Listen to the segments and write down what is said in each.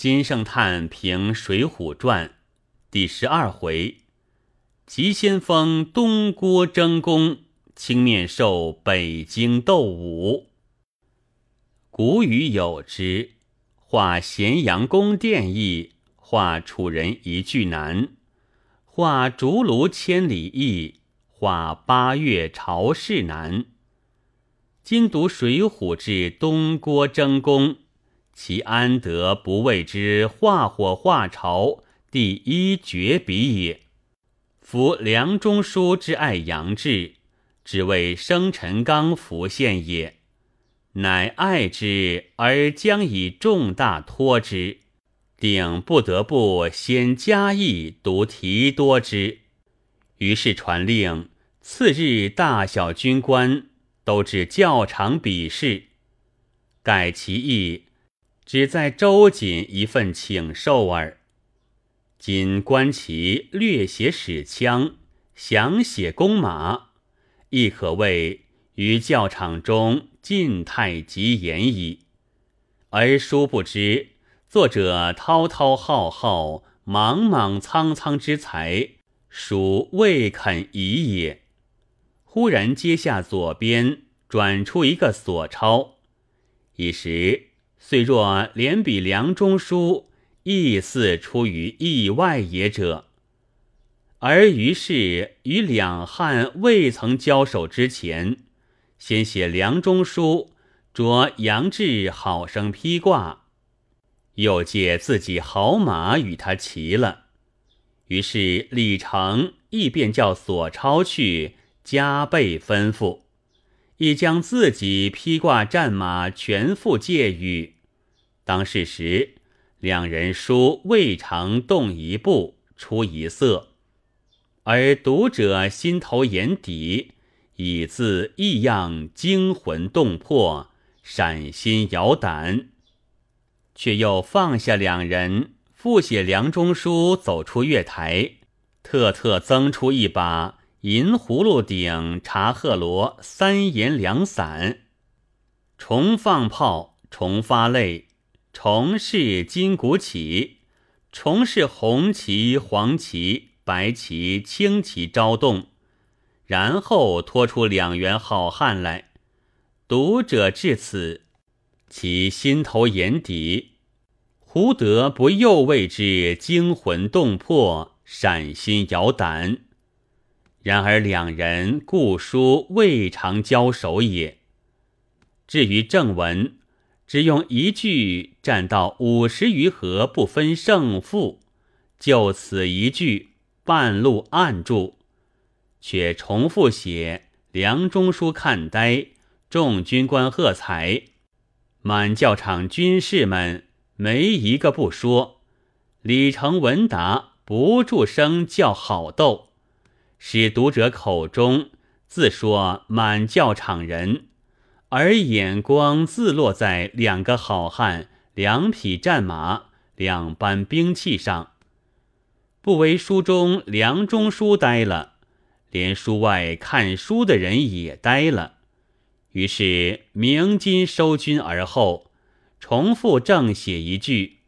金圣叹评《水浒传》第十二回：急先锋东郭争功，青面兽北京斗武。古语有之：“画咸阳宫殿易，画楚人一句难；画竹庐千里易，画八月朝市难。”今读《水浒》至东郭争功。其安得不谓之化火化潮第一绝笔也？夫梁中书之爱杨志，只为生辰纲浮现也。乃爱之而将以重大托之，定不得不先加意读题多之。于是传令，次日大小军官都至教场比试，改其意。只在周瑾一份请授耳。今观其略写史腔，详写弓马，亦可谓于教场中尽态极言矣。而殊不知，作者滔滔浩浩、莽莽苍苍之才，属未肯移也。忽然接下左边，转出一个所抄，一时。虽若连比梁中书，亦似出于意外也者。而于是于两汉未曾交手之前，先写梁中书着杨志好生披挂，又借自己好马与他骑了。于是李成亦便叫索超去加倍吩咐。亦将自己披挂战马全副借予。当是时，两人书未尝动一步，出一色，而读者心头眼底已自异样惊魂动魄，闪心摇胆，却又放下两人，复写梁中书走出月台，特特增出一把。银葫芦顶茶鹤罗三言两散，重放炮，重发泪，重试金鼓起，重试红旗、黄旗、白旗、青旗招动，然后拖出两员好汉来。读者至此，其心头眼底，胡得不又为之惊魂动魄，闪心摇胆？然而两人故书未尝交手也。至于正文，只用一句战到五十余合不分胜负，就此一句半路按住，却重复写梁中书看呆，众军官喝彩，满教场军士们没一个不说。李成文达不住声叫好斗。使读者口中自说满教场人，而眼光自落在两个好汉、两匹战马、两班兵器上，不为书中梁中书呆了，连书外看书的人也呆了。于是鸣金收军而后，重复正写一句：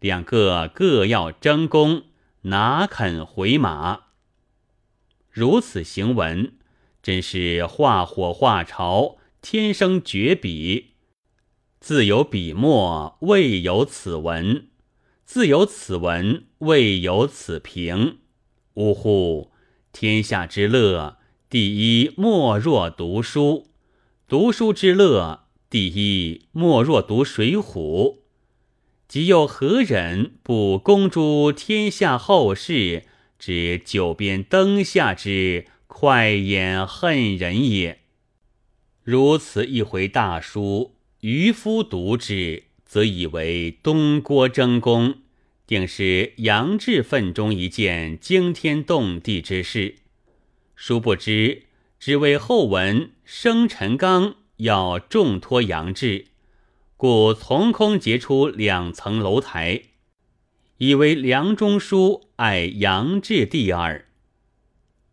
两个各要争功，哪肯回马？如此行文，真是画火画潮，天生绝笔。自有笔墨，未有此文；自有此文，未有此评。呜呼！天下之乐，第一莫若读书；读书之乐，第一莫若读《水浒》。即又何忍不公诸天下后世？指九边灯下之快眼恨人也。如此一回大书，渔夫读之，则以为东郭争功，定是杨志奋中一件惊天动地之事。殊不知，只为后文生辰纲要重托杨志，故从空结出两层楼台。以为梁中书爱杨志第二，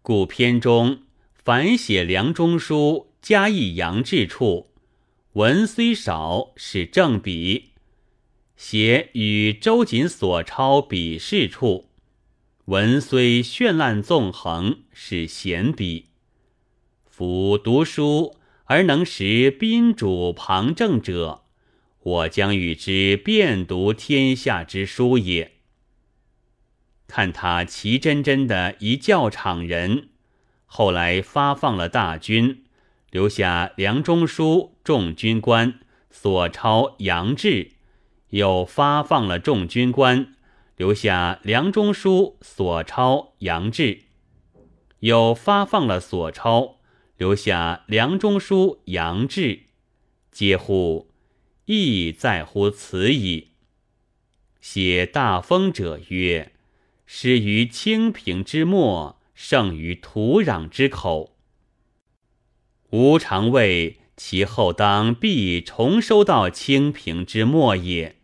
故篇中凡写梁中书加意杨志处，文虽少是正笔；写与周瑾所抄比试处，文虽绚烂纵横，是闲笔。夫读书而能识宾主旁正者，我将与之遍读天下之书也。看他齐真真的一教场人，后来发放了大军，留下梁中书众军官所抄杨志，又发放了众军官，留下梁中书所抄杨志，又发放了所抄，留下梁中书杨志，皆乎意在乎此矣。写大风者曰。失于清平之末，胜于土壤之口。吾常谓其后当必重收到清平之末也。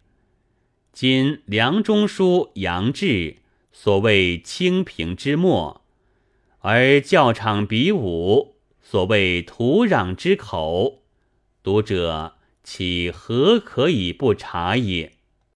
今梁中书杨志所谓清平之末，而教场比武所谓土壤之口，读者岂何可以不察也？